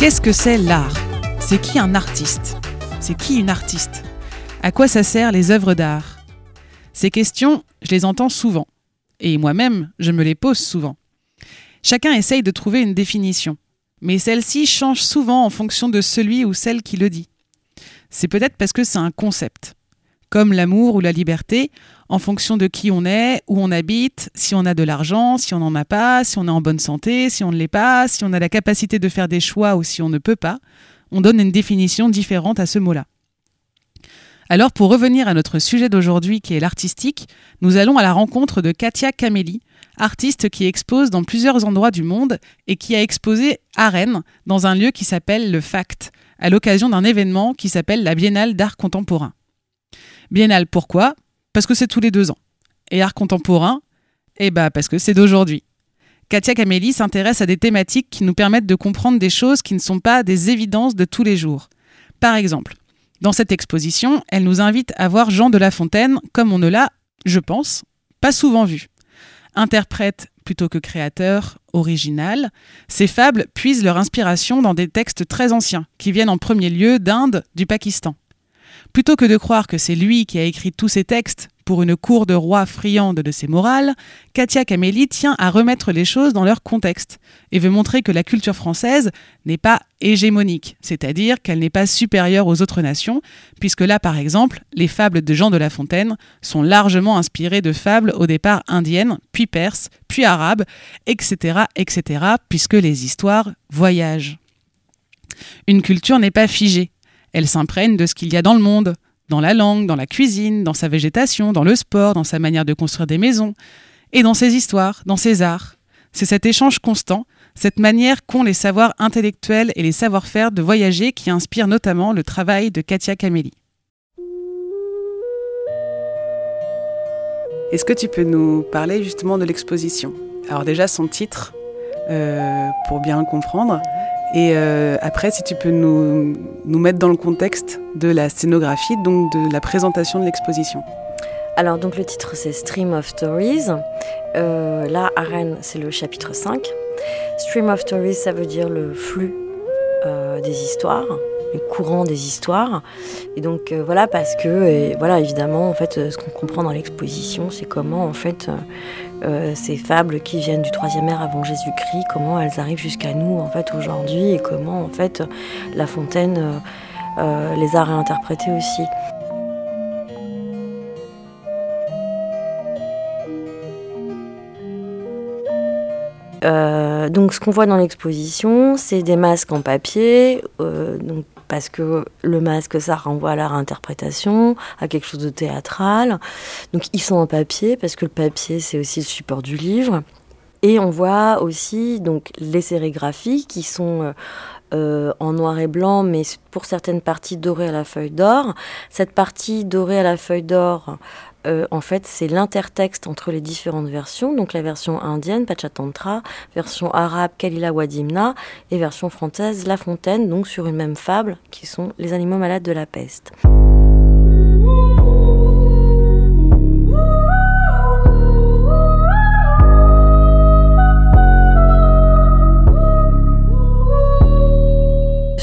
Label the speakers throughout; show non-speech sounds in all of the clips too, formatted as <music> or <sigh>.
Speaker 1: Qu'est-ce que c'est l'art? C'est qui un artiste? C'est qui une artiste? À quoi ça sert les œuvres d'art? Ces questions, je les entends souvent. Et moi-même, je me les pose souvent. Chacun essaye de trouver une définition. Mais celle-ci change souvent en fonction de celui ou celle qui le dit. C'est peut-être parce que c'est un concept. Comme l'amour ou la liberté, en fonction de qui on est, où on habite, si on a de l'argent, si on n'en a pas, si on est en bonne santé, si on ne l'est pas, si on a la capacité de faire des choix ou si on ne peut pas, on donne une définition différente à ce mot-là. Alors pour revenir à notre sujet d'aujourd'hui qui est l'artistique, nous allons à la rencontre de Katia Camelli, artiste qui expose dans plusieurs endroits du monde et qui a exposé à Rennes dans un lieu qui s'appelle le FACT, à l'occasion d'un événement qui s'appelle la Biennale d'art contemporain. Biennale pourquoi? Parce que c'est tous les deux ans. Et art contemporain? Eh bah parce que c'est d'aujourd'hui. Katia Camelli s'intéresse à des thématiques qui nous permettent de comprendre des choses qui ne sont pas des évidences de tous les jours. Par exemple, dans cette exposition, elle nous invite à voir Jean de La Fontaine comme on ne l'a, je pense, pas souvent vu. Interprète plutôt que créateur, original, ces fables puisent leur inspiration dans des textes très anciens, qui viennent en premier lieu d'Inde, du Pakistan. Plutôt que de croire que c'est lui qui a écrit tous ces textes pour une cour de rois friande de ses morales, Katia Camelli tient à remettre les choses dans leur contexte et veut montrer que la culture française n'est pas hégémonique, c'est-à-dire qu'elle n'est pas supérieure aux autres nations, puisque là, par exemple, les fables de Jean de La Fontaine sont largement inspirées de fables au départ indiennes, puis perses, puis arabes, etc., etc., puisque les histoires voyagent. Une culture n'est pas figée, elle s'imprègne de ce qu'il y a dans le monde, dans la langue, dans la cuisine, dans sa végétation, dans le sport, dans sa manière de construire des maisons, et dans ses histoires, dans ses arts. C'est cet échange constant, cette manière qu'ont les savoirs intellectuels et les savoir-faire de voyager qui inspire notamment le travail de Katia Camelli. Est-ce que tu peux nous parler justement de l'exposition? Alors déjà son titre, euh, pour bien comprendre, et euh, après, si tu peux nous, nous, mettre dans le contexte de la scénographie, donc de la présentation de l'exposition.
Speaker 2: Alors, donc le titre c'est Stream of Stories. Euh, là, à Rennes, c'est le chapitre 5. Stream of Stories, ça veut dire le flux euh, des histoires, le courant des histoires. Et donc voilà, parce que, voilà, évidemment, en fait, ce qu'on comprend dans l'exposition, c'est comment, en fait, euh, ces fables qui viennent du troisième ère avant Jésus-Christ, comment elles arrivent jusqu'à nous en fait aujourd'hui et comment en fait La Fontaine euh, euh, les a réinterprétées aussi. donc ce qu'on voit dans l'exposition, c'est des masques en papier, donc parce que le masque, ça renvoie à la réinterprétation, à quelque chose de théâtral. Donc ils sont en papier, parce que le papier, c'est aussi le support du livre. Et on voit aussi donc les sérigraphies qui sont euh, euh, en noir et blanc, mais pour certaines parties dorées à la feuille d'or. Cette partie dorée à la feuille d'or, euh, en fait, c'est l'intertexte entre les différentes versions, donc la version indienne, Pachatantra, version arabe, Kalila Wadimna, et version française, La Fontaine, donc sur une même fable, qui sont les animaux malades de la peste.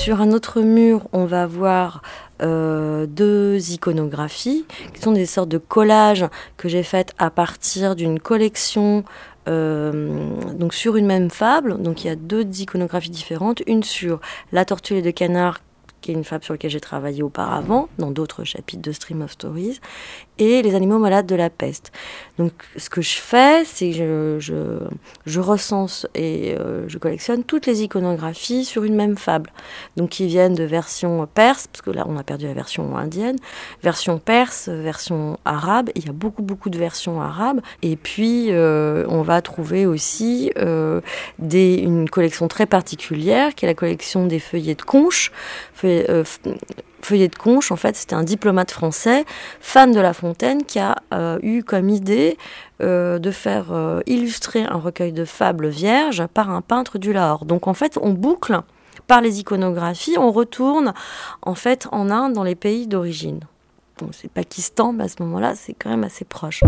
Speaker 2: Sur un autre mur, on va voir euh, deux iconographies, qui sont des sortes de collages que j'ai faites à partir d'une collection euh, donc sur une même fable. Donc il y a deux iconographies différentes, une sur la tortue et de canard qui est une fable sur laquelle j'ai travaillé auparavant, dans d'autres chapitres de Stream of Stories, et Les animaux malades de la peste. Donc ce que je fais, c'est que je, recense et euh, je collectionne toutes les iconographies sur une même fable. Donc qui viennent de version perse, parce que là on a perdu la version indienne, version perse, version arabe, il y a beaucoup beaucoup de versions arabes, et puis euh, on va trouver aussi euh, des, une collection très particulière, qui est la collection des feuillets de conche, Feuillet de Conche, en fait, c'était un diplomate français, fan de La Fontaine, qui a euh, eu comme idée euh, de faire euh, illustrer un recueil de fables vierges par un peintre du Lahore. Donc, en fait, on boucle par les iconographies, on retourne en fait en Inde, dans les pays d'origine. Bon, c'est Pakistan, mais à ce moment-là, c'est quand même assez proche.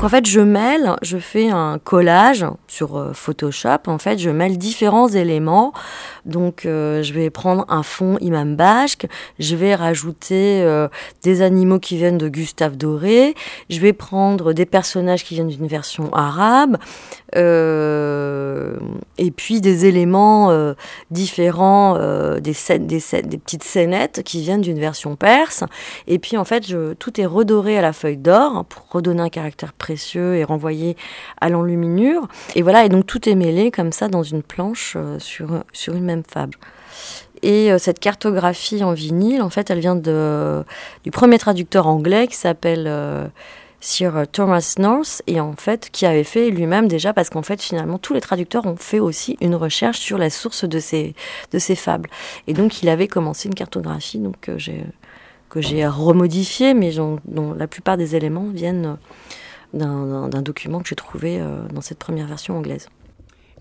Speaker 2: Donc en fait, je mêle, je fais un collage sur euh, Photoshop. En fait, je mêle différents éléments. Donc euh, je vais prendre un fond Imam Bashk, je vais rajouter euh, des animaux qui viennent de Gustave Doré, je vais prendre des personnages qui viennent d'une version arabe, et puis des éléments différents, des, petites scénettes qui viennent d'une version perse. Et puis en fait, tout est redoré à la feuille d'or pour redonner un caractère précieux et renvoyé à l'enluminure. Et voilà, et donc tout est mêlé comme ça dans une planche euh, sur, sur une même fable. Et euh, cette cartographie en vinyle, en fait, elle vient du premier traducteur anglais qui s'appelle euh, Sir Thomas North, et en fait, qui avait fait lui-même déjà, parce qu'en fait, finalement, tous les traducteurs ont fait aussi une recherche sur la source de ces, de ces fables. Et donc, il avait commencé une cartographie, donc j'ai que j'ai remodifié, mais dont la plupart des éléments viennent d'un document que j'ai trouvé euh, dans cette première version anglaise.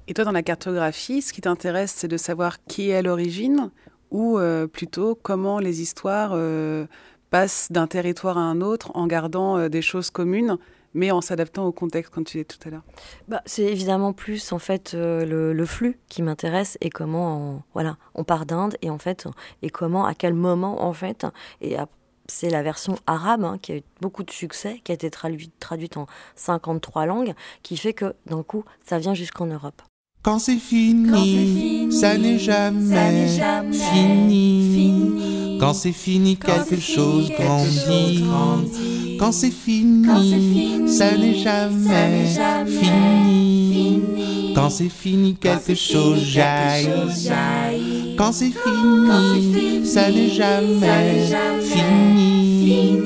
Speaker 1: Et toi, dans la cartographie, ce qui t'intéresse, c'est de savoir qui est à l'origine ou euh, plutôt comment les histoires euh, passent d'un territoire à un autre en gardant des choses communes mais en s'adaptant au contexte, comme tu disais tout à l'heure
Speaker 2: bah, C'est évidemment plus en fait le, flux qui m'intéresse et comment on, voilà, on part d'Inde et en fait et comment, à quel moment en fait et c'est la version arabe hein, qui a eu beaucoup de succès, qui a été traduite, traduite en 53 langues, qui fait que d'un coup, ça vient jusqu'en Europe.
Speaker 3: Quand c'est fini, ça n'est jamais, fini. Quand c'est fini, quelque chose grandit. Quand c'est fini, ça n'est jamais, fini. Quand c'est fini, quelque chose jaillit. Quand c'est fini, ça n'est jamais fini.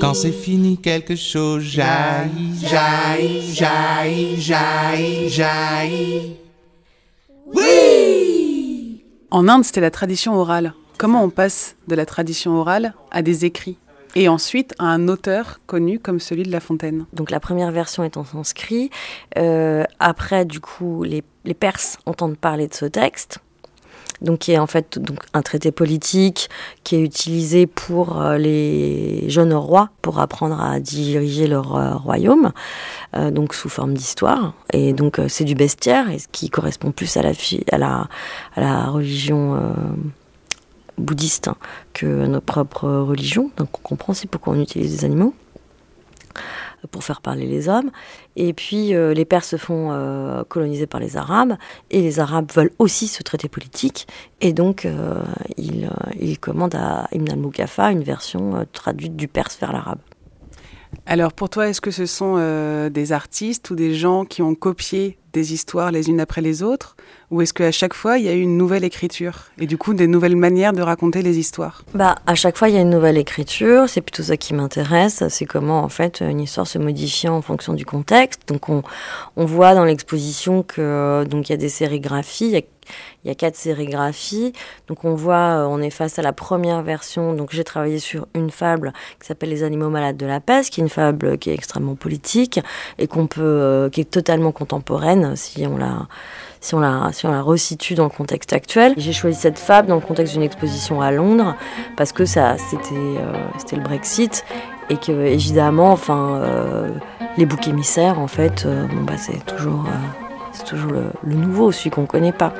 Speaker 3: Quand c'est fini, quelque chose jaillit, jaillit, jaillit, jaillit, jaillit.
Speaker 1: Oui En Inde, c'était la tradition orale. Comment on passe de la tradition orale à des écrits et ensuite à un auteur connu comme celui de La Fontaine.
Speaker 2: Donc la première version est en sanskrit. Euh, après, du coup, les, les Perses entendent parler de ce texte donc qui est en fait un traité politique qui est utilisé pour euh, les jeunes rois pour apprendre à diriger leur euh, royaume, euh, donc sous forme d'histoire. Et donc c'est du bestiaire, et ce qui correspond plus à la, religion bouddhiste hein, que nos propres religions. Donc on comprend aussi pourquoi on utilise des animaux pour faire parler les hommes. Et puis euh, les Perses se font euh, coloniser par les Arabes, et les Arabes veulent aussi ce traité politique, et donc euh, ils, commandent à Ibn al-Mukafa une version traduite du perse vers l'arabe.
Speaker 1: Alors pour toi, est-ce que ce sont des artistes ou des gens qui ont copié des histoires les unes après les autres Ou est-ce qu'à chaque fois, il y a eu une nouvelle écriture Et du coup, des nouvelles manières de raconter les histoires?
Speaker 2: Bah, à chaque fois, il y a une nouvelle écriture. C'est plutôt ça qui m'intéresse. C'est comment, en fait, une histoire se modifie en fonction du contexte. Donc, on, on voit dans l'exposition que, donc, il y a des sérigraphies. Il y a quatre sérigraphies. Donc on voit, euh, on est face à la première version. Donc j'ai travaillé sur une fable qui s'appelle Les animaux malades de la peste, qui est une fable qui est extrêmement politique et qu'on peut, euh, qui est totalement contemporaine si on la si on la, si on la resitue dans le contexte actuel. J'ai choisi cette fable dans le contexte d'une exposition à Londres parce que ça, c'était, euh, c'était le Brexit et que évidemment, enfin, les boucs émissaires, en fait, bon bah c'est toujours c'est toujours le, nouveau, celui qu'on ne connaît pas.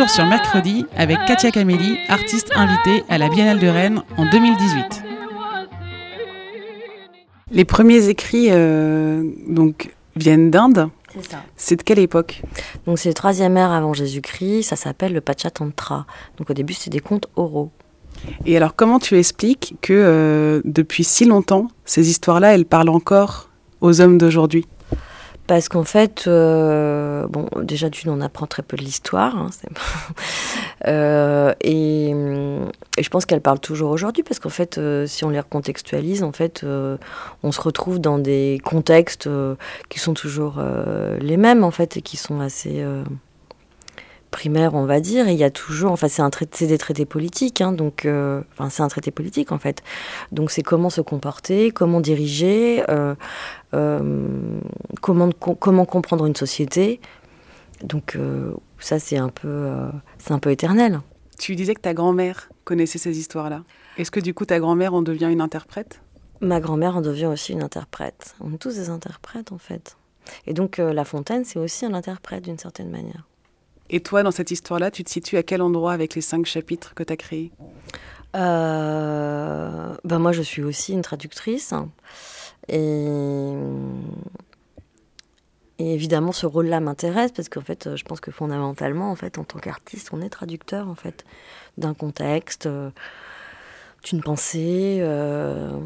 Speaker 1: Toujours sur mercredi avec Katia Camelli, artiste invitée à la Biennale de Rennes en 2018. Les premiers écrits euh, donc, viennent d'Inde.
Speaker 2: C'est ça.
Speaker 1: C'est de quelle époque?
Speaker 2: Donc c'est le troisième ère avant Jésus-Christ, ça s'appelle le Pachatantra. Donc au début c'est des contes oraux.
Speaker 1: Et alors comment tu expliques que euh, depuis si longtemps, ces histoires-là, elles parlent encore aux hommes d'aujourd'hui?
Speaker 2: Parce qu'en fait, euh, bon, déjà d'une, on apprend très peu de l'histoire. hein, <laughs> Euh, et, je pense qu'elle parle toujours aujourd'hui, parce qu'en fait, euh, si on les recontextualise, en fait, on se retrouve dans des contextes qui sont toujours les mêmes, en fait, et qui sont assez primaires, on va dire. Et il y a toujours, enfin, c'est un traité, des traités politiques, hein, donc, euh, enfin, c'est un traité politique, en fait. Donc, c'est comment se comporter, comment diriger. euh, euh, comment, co- comment comprendre une société. Donc ça, c'est un, peu, c'est un peu éternel.
Speaker 1: Tu disais que ta grand-mère connaissait ces histoires-là. Est-ce que du coup ta grand-mère en devient une interprète?
Speaker 2: Ma grand-mère en devient aussi une interprète. On est tous des interprètes, en fait. Et donc La Fontaine, c'est aussi un interprète d'une certaine manière.
Speaker 1: Et toi, dans cette histoire-là, tu te situes à quel endroit avec les cinq chapitres que tu as créés?
Speaker 2: Euh, ben moi, je suis aussi une traductrice. Et, évidemment, ce rôle-là m'intéresse parce qu'en fait, je pense que fondamentalement, en fait, en tant qu'artiste, on est traducteur en fait d'un contexte, euh, d'une pensée. euh,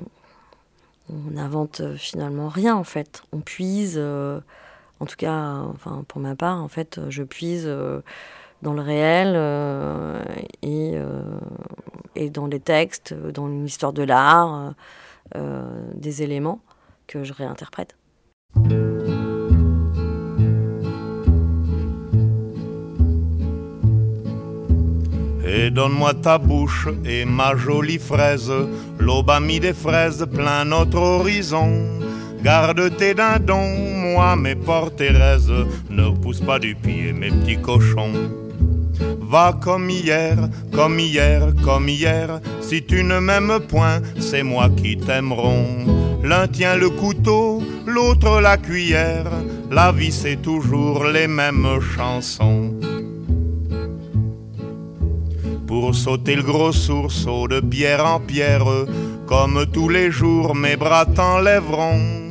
Speaker 2: on n'invente finalement rien en fait. On puise, en tout cas, pour ma part, en fait, je puise euh, dans le réel euh, et, euh, et dans les textes, dans l'histoire de l'art, des éléments que je réinterprète.
Speaker 4: Et donne-moi ta bouche et ma jolie fraise, l'aube a des fraises plein notre horizon. Garde tes dindons, moi mes Thérèse, ne repousse pas du pied mes petits cochons. Va comme hier, comme hier, comme hier, si tu ne m'aimes point, c'est moi qui t'aimeront. L'un tient le couteau, l'autre la cuillère, la vie c'est toujours les mêmes chansons. Pour sauter le gros sourceau de pierre en pierre, comme tous les jours mes bras t'enlèveront.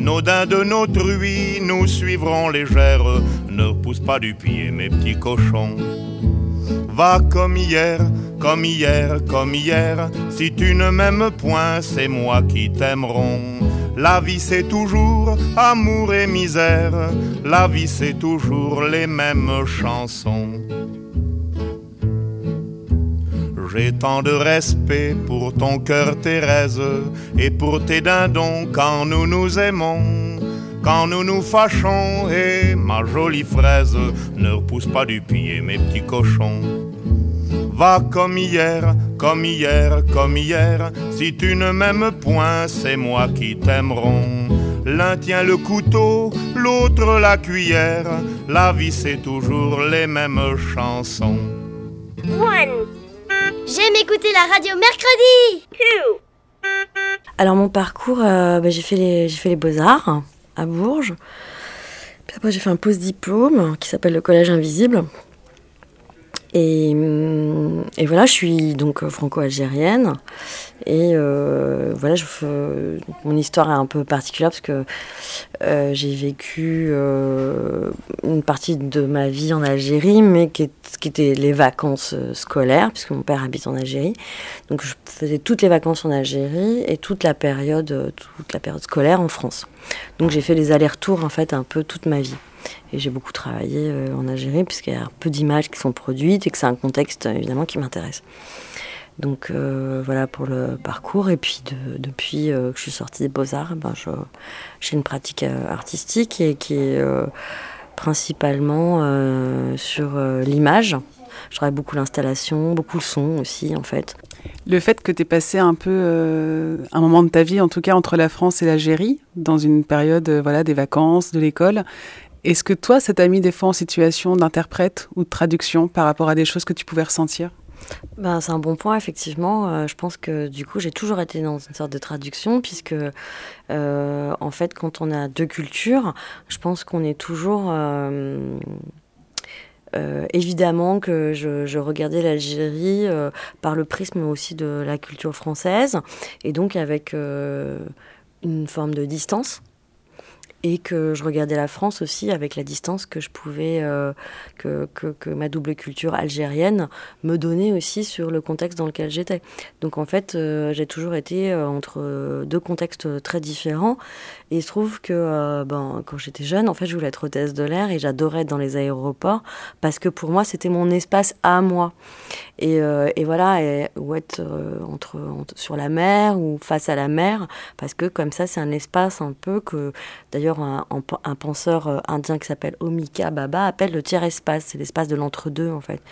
Speaker 4: Nos de nos truies nous suivront légères, ne repousse pas du pied mes petits cochons. Va comme hier, comme hier, comme hier, si tu ne m'aimes point, c'est moi qui t'aimeront. La vie c'est toujours amour et misère, la vie c'est toujours les mêmes chansons. J'ai tant de respect pour ton cœur Thérèse et pour tes dindons quand nous nous aimons. Quand nous nous fâchons et ma jolie fraise ne repousse pas du pied mes petits cochons. Va comme hier, comme hier, comme hier, si tu ne m'aimes point, c'est moi qui t'aimeront. L'un tient le couteau, l'autre la cuillère, la vie c'est toujours les mêmes chansons.
Speaker 5: One. J'aime écouter la radio mercredi.
Speaker 2: Alors mon parcours, euh, bah, j'ai fait les, j'ai fait les beaux-arts à Bourges. Puis après j'ai fait un post-diplôme qui s'appelle le Collège Invisible. Et, hum, et voilà, je suis donc euh, franco-algérienne. Et euh, voilà, fais- mon histoire est un peu particulière parce que euh, j'ai vécu euh, une partie de ma vie en Algérie, mais qui, est- qui était les vacances euh, scolaires, puisque mon père habite en Algérie. Donc je faisais toutes les vacances en Algérie et toute la période, euh, toute la période scolaire en France. Donc j'ai fait les allers-retours en fait un peu toute ma vie. Et j'ai beaucoup travaillé euh, en Algérie puisqu'il y a peu d'images qui sont produites et que c'est un contexte euh, évidemment qui m'intéresse. Donc euh, voilà pour le parcours. Et puis de- depuis euh, que je suis sortie des Beaux-Arts, ben, j'ai une pratique euh, artistique et qui est principalement sur l'image. Je travaille beaucoup l'installation, beaucoup le son aussi en fait.
Speaker 1: Le fait que tu aies passé un peu un moment de ta vie, en tout cas entre la France et l'Algérie, dans une période voilà, des vacances, de l'école, est-ce que toi, ça t'a mis des fois en situation d'interprète ou de traduction par rapport à des choses que tu pouvais ressentir?
Speaker 2: Ben, c'est un bon point, effectivement. Euh, je pense que du coup, j'ai toujours été dans une sorte de traduction, puisque euh, en fait, quand on a deux cultures, je pense qu'on est toujours euh, évidemment que je, regardais l'Algérie par le prisme aussi de la culture française, et donc avec une forme de distance et que je regardais la France aussi avec la distance que je pouvais, euh, que, ma double culture algérienne me donnait aussi sur le contexte dans lequel j'étais. Donc en fait, euh, j'ai toujours été euh, entre deux contextes très différents. Et il se trouve que euh, ben, quand j'étais jeune, en fait, je voulais être hôtesse de l'air et j'adorais être dans les aéroports parce que pour moi, c'était mon espace à moi. Et, euh, et voilà, ou être entre, entre, sur la mer ou face à la mer, parce que comme ça, c'est un espace un peu que, d'ailleurs, un, un, un, penseur indien qui s'appelle Omika Baba appelle le tiers-espace. C'est l'espace de l'entre-deux, en fait.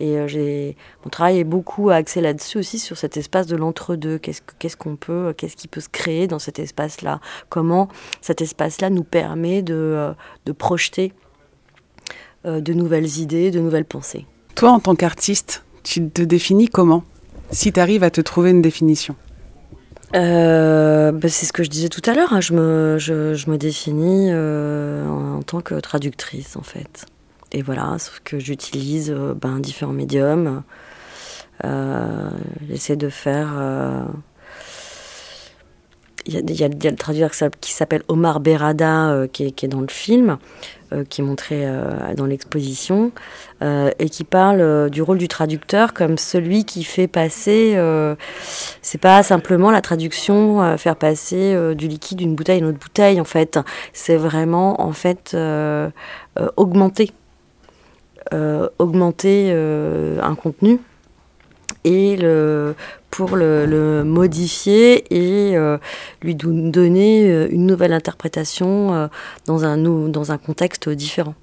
Speaker 2: Et euh, j'ai mon travail est beaucoup axé là-dessus aussi sur cet espace de l'entre-deux. Qu'est-ce qu'on peut, qu'est-ce qui peut se créer dans cet espace-là? Comment cet espace-là nous permet de, euh, de projeter euh, de nouvelles idées, de nouvelles pensées?
Speaker 1: Toi, en tant qu'artiste, tu te définis comment? Si tu arrives à te trouver une définition
Speaker 2: euh, bah c'est ce que je disais tout à l'heure. Hein. Je, me, je, je, me définis euh, en, en, tant que traductrice, en fait. Et voilà, sauf que j'utilise euh, ben, différents médiums. Euh, J'essaie de faire. Il y, a le traducteur qui s'appelle Omar Berada, qui est, qui, est, dans le film, qui est montré dans l'exposition, et qui parle du rôle du traducteur comme celui qui fait passer. c'est pas simplement la traduction, faire passer du liquide d'une bouteille à une autre bouteille, en fait. C'est vraiment, en fait, augmenter euh, augmenter euh, un contenu et pour le, modifier et euh, lui donner une nouvelle interprétation euh, dans un contexte différent.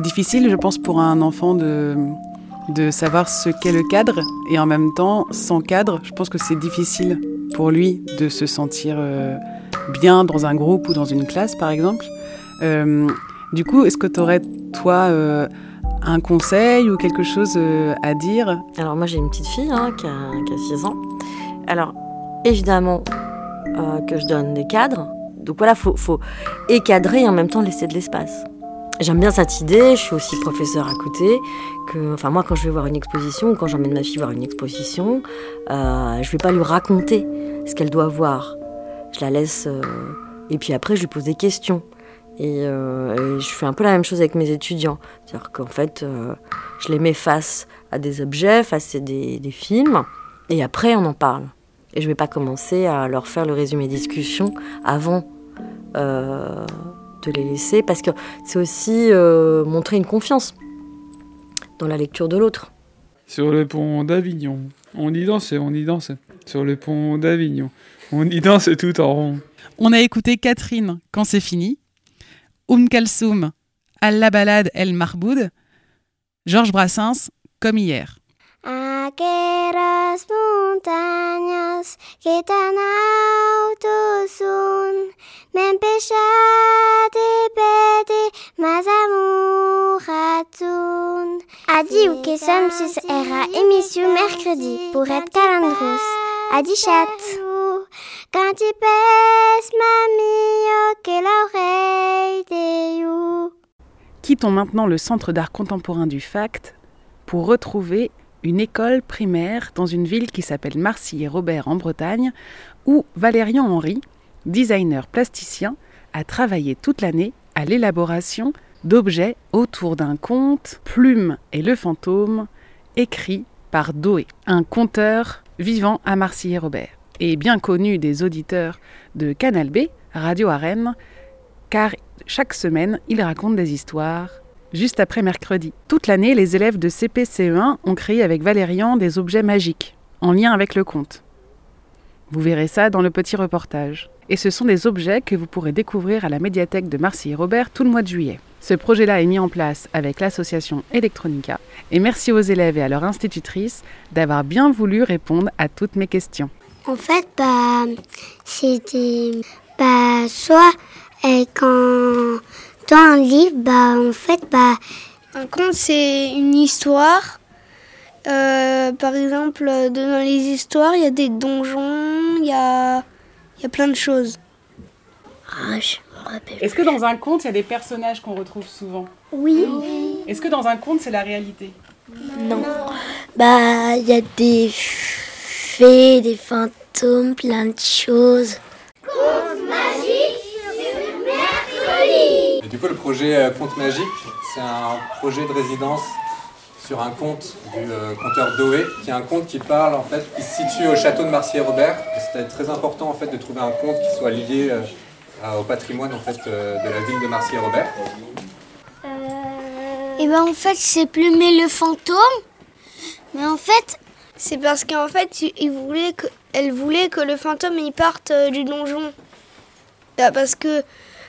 Speaker 1: C'est difficile, je pense, pour un enfant de, de savoir ce qu'est le cadre. Et en même temps, sans cadre, je pense que c'est difficile pour lui de se sentir euh, bien dans un groupe ou dans une classe, par exemple. Euh, du coup, est-ce que tu aurais, toi, euh, un conseil ou quelque chose à dire?
Speaker 2: Alors, moi, j'ai une petite fille hein, qui, a, qui, a, 6 ans. Alors, évidemment que je donne des cadres. Donc voilà, il faut, faut écadrer et en même temps laisser de l'espace. J'aime bien cette idée, je suis aussi professeur à côté. Que, enfin, moi, quand je vais voir une exposition, quand j'emmène ma fille voir une exposition, euh, je vais pas lui raconter ce qu'elle doit voir. Je la laisse. Euh, et puis après, je lui pose des questions. Et, euh, et, je fais un peu la même chose avec mes étudiants. C'est-à-dire qu'en fait, euh, je les mets face à des objets, face à des, films, et après, on en parle. Et je vais pas commencer à leur faire le résumé discussion avant. De les laisser parce que c'est aussi euh, montrer une confiance dans la lecture de l'autre.
Speaker 6: Sur le pont d'Avignon, on y dansait, on y dansait. Sur le pont d'Avignon, on y dansait tout en rond.
Speaker 1: On a écouté Catherine quand c'est fini, Oum Kalsoum, à la balade El Marboud, Georges Brassens, comme hier.
Speaker 7: Aqueras montañas que tan alto son, Ou kesam sus era émission mercredi pour être calandros. Adi chat. Quand tu pèses mamie que l'oreille de you.
Speaker 1: Quittons maintenant le Centre d'art contemporain du FACT pour retrouver une école primaire dans une ville qui s'appelle Marcy-et-Robert en Bretagne, où Valérian Henry, designer plasticien, a travaillé toute l'année à l'élaboration d'objets autour d'un conte, Plume et le fantôme, écrit par Doé, un conteur vivant à Marcy-et-Robert, et bien connu des auditeurs de Canal B, Radio Arène, car chaque semaine, il raconte des histoires juste après mercredi. Toute l'année, les élèves de CPCE1 ont créé avec Valérian des objets magiques, en lien avec le conte. Vous verrez ça dans le petit reportage. Et ce sont des objets que vous pourrez découvrir à la médiathèque de Marcy et Robert tout le mois de juillet. Ce projet-là est mis en place avec l'association Electronica. Et merci aux élèves et à leur institutrice d'avoir bien voulu répondre à toutes mes questions.
Speaker 7: En fait, bah, c'était bah, soit euh, quand dans un livre, bah, en fait, bah,
Speaker 8: Un conte, c'est une histoire. Euh, par exemple, dans les histoires, il y a des donjons, il y a, il y a plein de choses.
Speaker 7: Ah, je me rappelle.
Speaker 1: Est-ce que dans un conte, il y a des personnages qu'on retrouve souvent?
Speaker 7: Oui.
Speaker 1: Est-ce que dans un conte, c'est la réalité?
Speaker 7: Non. Bah, il y a des fées, des fantômes, plein de choses.
Speaker 9: Et du coup, le projet euh, Conte Magique, c'est un projet de résidence sur un conte du euh, conteur Doé, qui est un conte qui parle, en fait, qui se situe au château de Marcier-Robert. C'était très important, en fait, de trouver un conte qui soit lié euh, au patrimoine, en fait, euh, de la ville de Marcier-Robert.
Speaker 7: Et ben en fait, c'est plumer le fantôme. Mais en fait,
Speaker 8: C'est parce qu'en fait, il- voulait que, elle voulait que le fantôme il parte euh, du donjon. Bah, parce que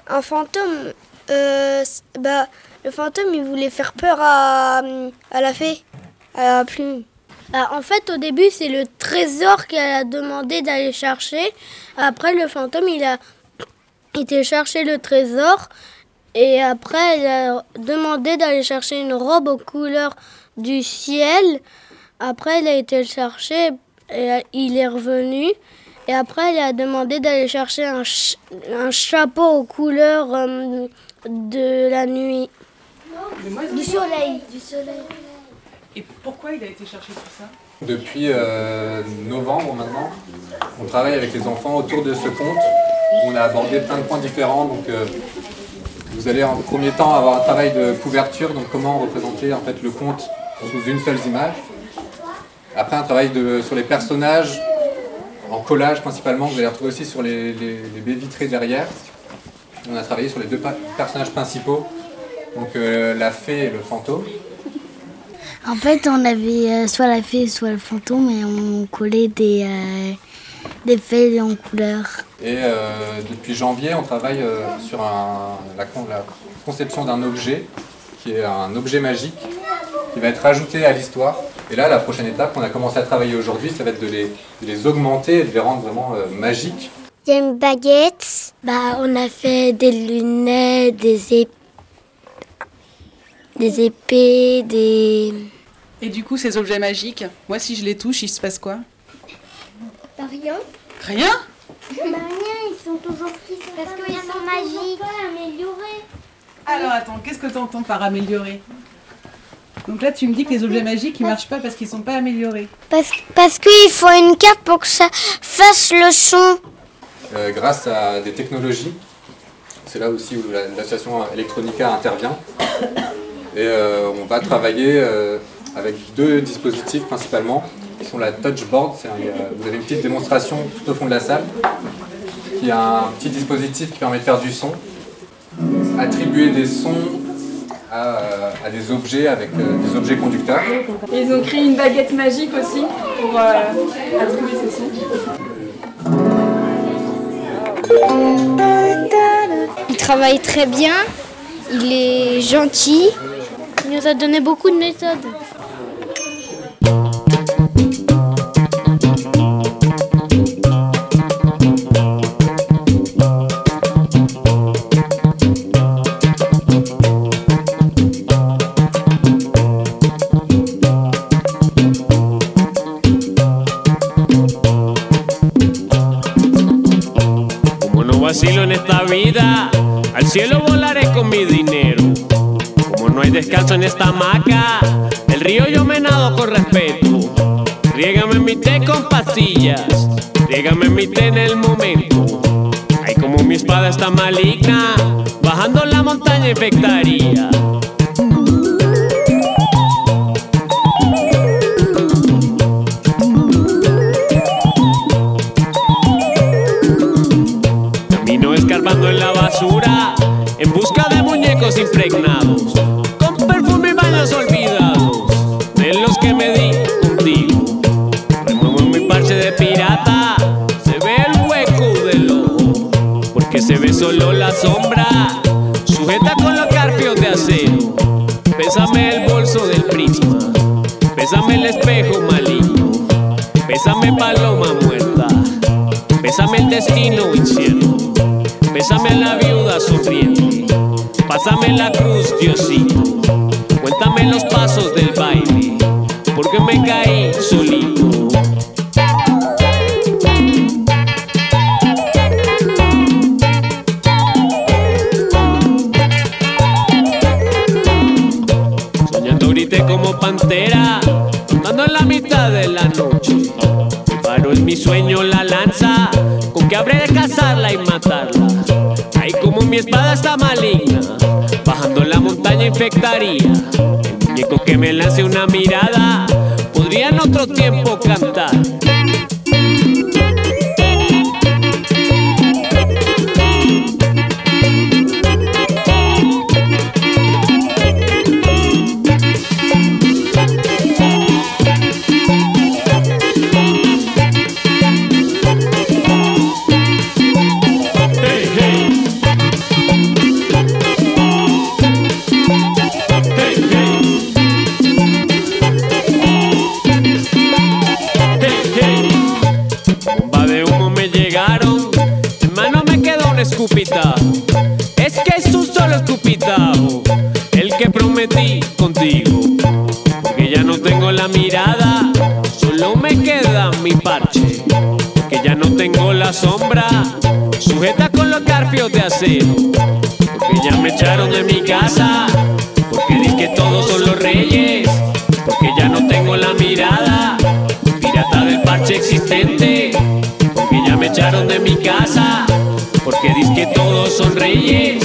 Speaker 8: un fantôme, euh, bah, le fantôme il voulait faire peur à, la fée, à la plume.
Speaker 7: Bah, en fait, au début, c'est le trésor qu'elle a demandé d'aller chercher. Après, le fantôme, il a été chercher le trésor. Et après, elle a demandé d'aller chercher une robe aux couleurs du ciel. Après, elle a été le chercher et il est revenu. Et après, elle a demandé d'aller chercher un, ch- un chapeau aux couleurs euh, de la nuit. Du soleil. Du soleil.
Speaker 1: Et pourquoi il a été chercher tout ça
Speaker 9: Depuis euh, novembre maintenant, on travaille avec les enfants autour de ce conte. On a abordé plein de points différents. Donc, euh, vous allez en premier temps avoir un travail de couverture, donc comment représenter en fait le conte sous une seule image. Après, un travail de, sur les personnages en collage principalement. Vous allez retrouver aussi sur les, les- les baies vitrées derrière. On a travaillé sur les deux personnages principaux, donc euh, la fée et le fantôme.
Speaker 7: En fait, on avait euh, soit la fée, soit le fantôme, et on collait des, euh, des fées en couleur.
Speaker 9: Et euh, depuis janvier, on travaille euh, sur un- la, con- la conception d'un objet qui est un objet magique qui va être ajouté à l'histoire. Et là, la prochaine étape qu'on a commencé à travailler aujourd'hui, ça va être de les, de les augmenter et de les rendre vraiment euh, magiques.
Speaker 7: Il y a une baguette. Bah, on a fait des lunettes, des, ép- des épées, des...
Speaker 1: Et du coup, ces objets magiques, moi, si je les touche, il se passe quoi
Speaker 7: rien.
Speaker 1: Rien
Speaker 7: Bah rien, ils sont toujours fixes parce qu'ils sont magiques. pas améliorés.
Speaker 1: Alors attends, qu'est-ce que tu entends par améliorer Donc là, tu me dis que les objets magiques, ils marchent pas parce qu'ils sont pas améliorés.
Speaker 7: Parce, parce qu'il faut une carte pour que ça fasse le son.
Speaker 9: euh, grâce à des technologies. C'est là aussi où la- l'association Electronica intervient. Et euh, on va travailler euh, avec deux dispositifs principalement, qui sont la touchboard. A- vous avez une petite démonstration tout au fond de la salle, qui a un petit dispositif qui permet de faire du son, attribuer des sons à, euh, à des objets avec euh, des objets conducteurs.
Speaker 10: Et ils ont créé une baguette magique aussi pour euh, attribuer ces sons.
Speaker 7: Il travaille très bien, il est gentil. Nous a donné beaucoup de méthodes.
Speaker 11: Pastillas, riégame mi té en el momento. Ay, como mi espada está maligna, bajando la montaña infectaría. Camino escarbando en la basura, en busca de muñecos impregnados, solo la sombra, sujeta con los carpios de acero. Pésame el bolso del prisma, pésame el espejo maligno, pésame paloma muerta, pésame el destino incierto, pésame a la viuda sonriente, pásame la cruz, Diosito, cuéntame los pasos del baile, porque me caí. raza maligna, bajando la montaña infectaría. Muñeco que me lance una mirada, podría en otro tiempo cantar. dijo que ya me echaron de mi casa, porque dicen que todos son los reyes, porque ya no tengo la mirada, pirata del parche existente, porque ya me echaron de mi casa, porque dicen que todos son reyes.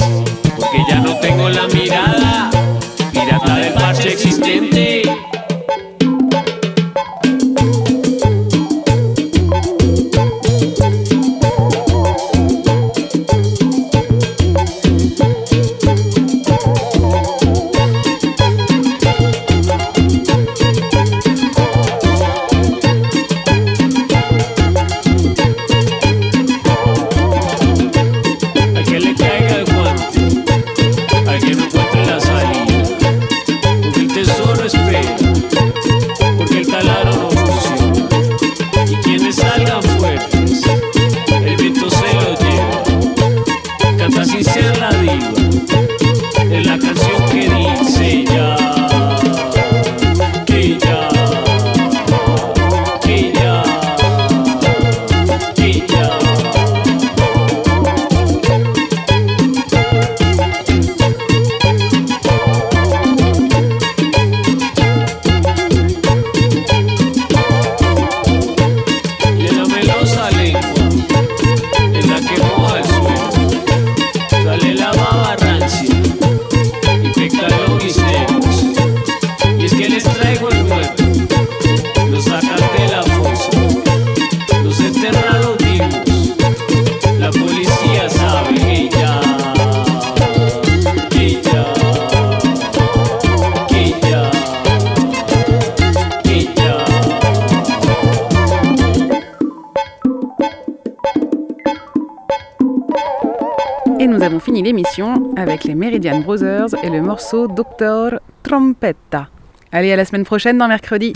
Speaker 1: l'émission avec les Meridian Brothers et le morceau Doctor Trompetta. Allez, à la semaine prochaine dans Mercredi.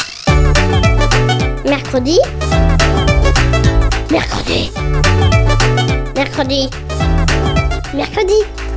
Speaker 7: Mercredi Mercredi Mercredi Mercredi